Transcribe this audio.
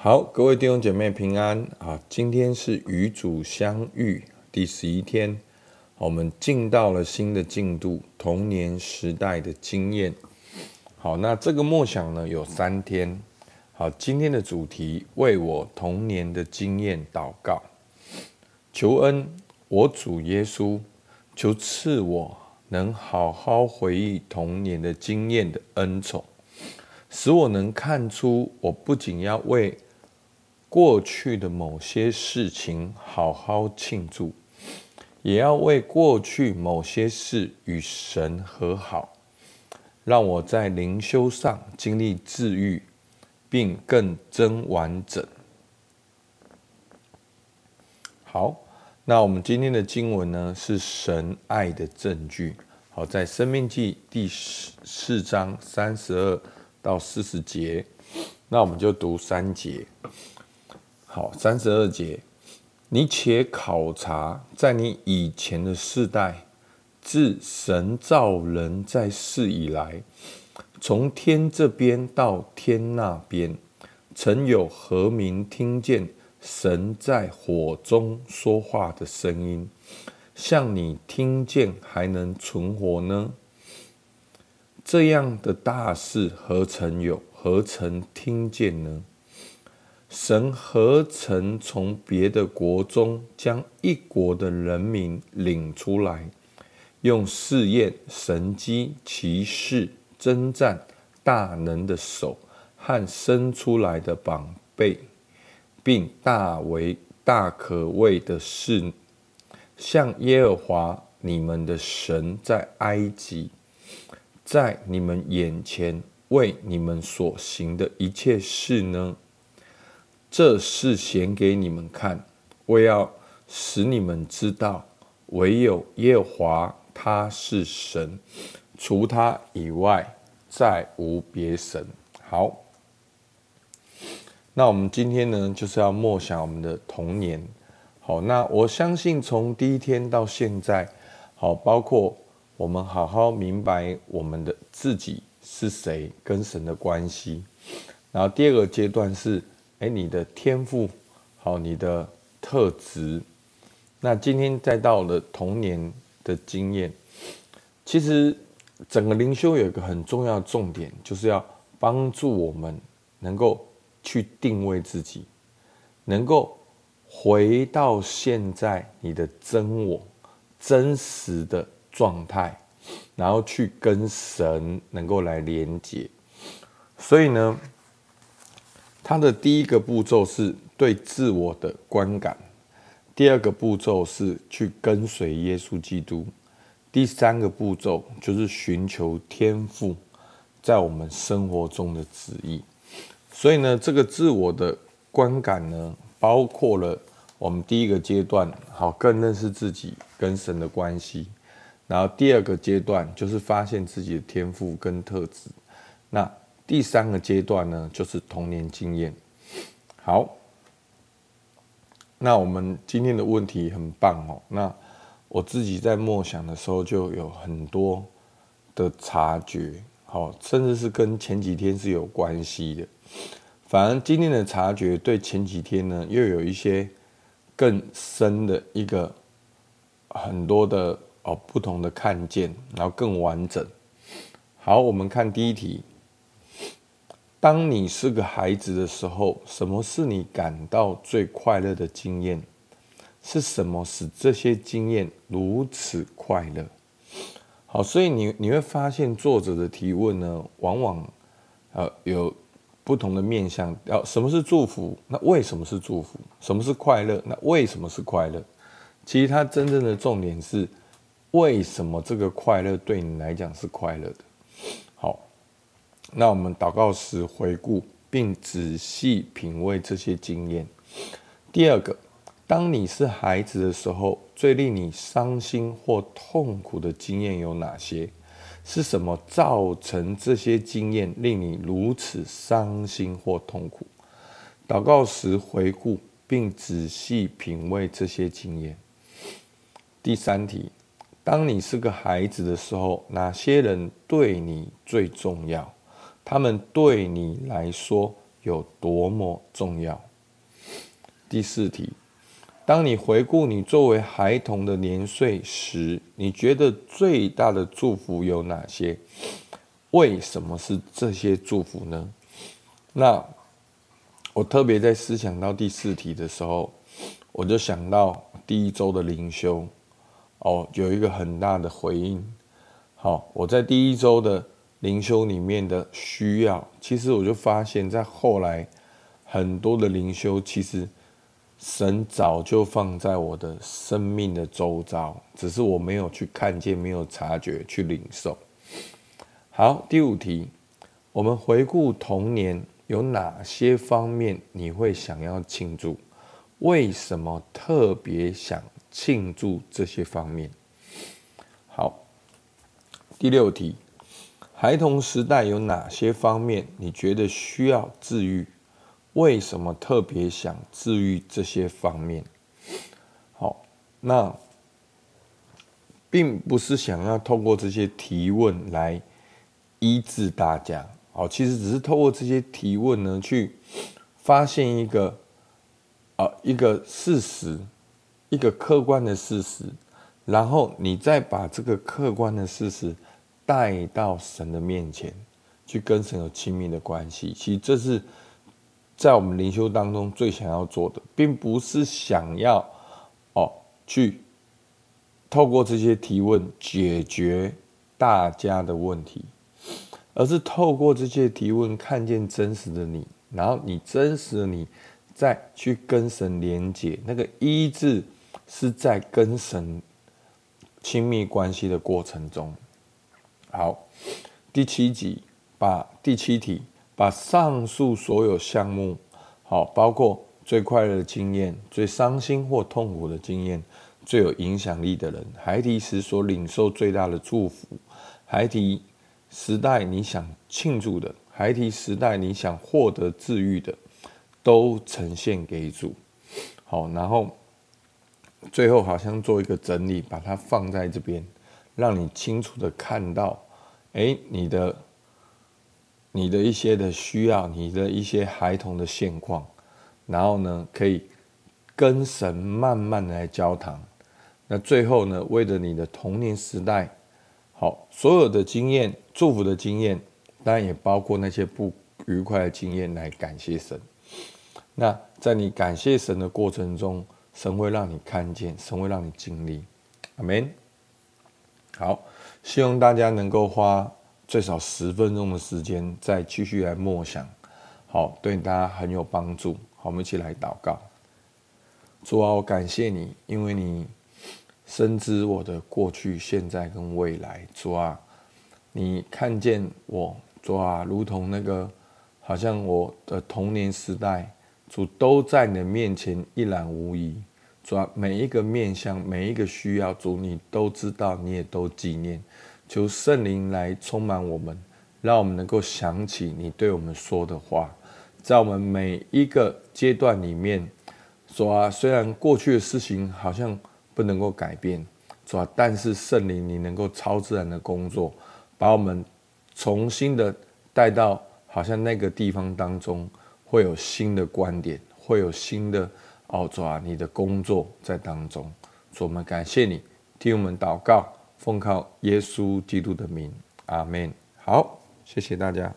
好，各位弟兄姐妹平安啊！今天是与主相遇第十一天，我们进到了新的进度，童年时代的经验。好，那这个默想呢有三天。好，今天的主题为我童年的经验祷告，求恩，我主耶稣，求赐我能好好回忆童年的经验的恩宠，使我能看出，我不仅要为过去的某些事情好好庆祝，也要为过去某些事与神和好，让我在灵修上经历治愈，并更真完整。好，那我们今天的经文呢，是神爱的证据。好，在《生命记》第四章三十二到四十节，那我们就读三节。好，三十二节，你且考察，在你以前的世代，自神造人在世以来，从天这边到天那边，曾有何民听见神在火中说话的声音，像你听见还能存活呢？这样的大事何曾有？何曾听见呢？神何曾从别的国中将一国的人民领出来，用试验、神机、骑士、征战、大能的手和伸出来的膀臂，并大为大可畏的事，像耶和华你们的神在埃及，在你们眼前为你们所行的一切事呢？这是显给你们看，我要使你们知道，唯有耶和华他是神，除他以外再无别神。好，那我们今天呢，就是要默想我们的童年。好，那我相信从第一天到现在，好，包括我们好好明白我们的自己是谁，跟神的关系。然后第二个阶段是。哎，你的天赋，好，你的特质。那今天再到了童年的经验，其实整个灵修有一个很重要的重点，就是要帮助我们能够去定位自己，能够回到现在你的真我、真实的状态，然后去跟神能够来连接。所以呢，他的第一个步骤是对自我的观感，第二个步骤是去跟随耶稣基督，第三个步骤就是寻求天赋在我们生活中的旨意。所以呢，这个自我的观感呢，包括了我们第一个阶段，好，更认识自己跟神的关系，然后第二个阶段就是发现自己的天赋跟特质，那。第三个阶段呢，就是童年经验。好，那我们今天的问题很棒哦。那我自己在默想的时候，就有很多的察觉，好，甚至是跟前几天是有关系的。反而今天的察觉对前几天呢，又有一些更深的一个很多的哦不同的看见，然后更完整。好，我们看第一题。当你是个孩子的时候，什么是你感到最快乐的经验？是什么使这些经验如此快乐？好，所以你你会发现作者的提问呢，往往呃有不同的面向。要什么是祝福？那为什么是祝福？什么是快乐？那为什么是快乐？其实它真正的重点是，为什么这个快乐对你来讲是快乐的？那我们祷告时回顾并仔细品味这些经验。第二个，当你是孩子的时候，最令你伤心或痛苦的经验有哪些？是什么造成这些经验令你如此伤心或痛苦？祷告时回顾并仔细品味这些经验。第三题，当你是个孩子的时候，哪些人对你最重要？他们对你来说有多么重要。第四题，当你回顾你作为孩童的年岁时，你觉得最大的祝福有哪些？为什么是这些祝福呢？那我特别在思想到第四题的时候，我就想到第一周的灵修，哦，有一个很大的回应。好，我在第一周的灵修里面的需要，其实我就发现，在后来很多的灵修，其实。神早就放在我的生命的周遭，只是我没有去看见，没有察觉，去领受。好，第五题，我们回顾童年，有哪些方面你会想要庆祝？为什么特别想庆祝这些方面？好，第六题，孩童时代有哪些方面你觉得需要治愈？为什么特别想治愈这些方面？好，那并不是想要透过这些提问来医治大家。好，其实只是透过这些提问呢，去发现一个啊一个事实，一个客观的事实，然后你再把这个客观的事实带到神的面前，去跟神有亲密的关系。其实这是。在我们灵修当中，最想要做的，并不是想要哦去透过这些提问解决大家的问题，而是透过这些提问看见真实的你，然后你真实的你再去跟神连接。那个医治是在跟神亲密关系的过程中。好，第七集把第七题。把上述所有项目，好，包括最快乐的经验、最伤心或痛苦的经验、最有影响力的人、孩提时所领受最大的祝福、孩提时代你想庆祝的、孩提时代你想获得治愈的，都呈现给主。好，然后最后好像做一个整理，把它放在这边，让你清楚的看到，哎，你的。你的一些的需要，你的一些孩童的现况，然后呢，可以跟神慢慢的来交谈。那最后呢，为了你的童年时代，好，所有的经验、祝福的经验，当然也包括那些不愉快的经验，来感谢神。那在你感谢神的过程中，神会让你看见，神会让你经历。阿门。好，希望大家能够花。最少十分钟的时间，再继续来默想，好，对大家很有帮助。好，我们一起来祷告。主啊，我感谢你，因为你深知我的过去、现在跟未来。主啊，你看见我，主啊，如同那个好像我的童年时代，主都在你的面前一览无遗。主，每一个面向，每一个需要，主你都知道，你也都纪念。求圣灵来充满我们，让我们能够想起你对我们说的话，在我们每一个阶段里面，说啊，虽然过去的事情好像不能够改变，说啊，但是圣灵你能够超自然的工作，把我们重新的带到好像那个地方当中，会有新的观点，会有新的哦，主啊，你的工作在当中，主我们感谢你，替我们祷告。奉靠耶稣基督的名，阿门。好，谢谢大家。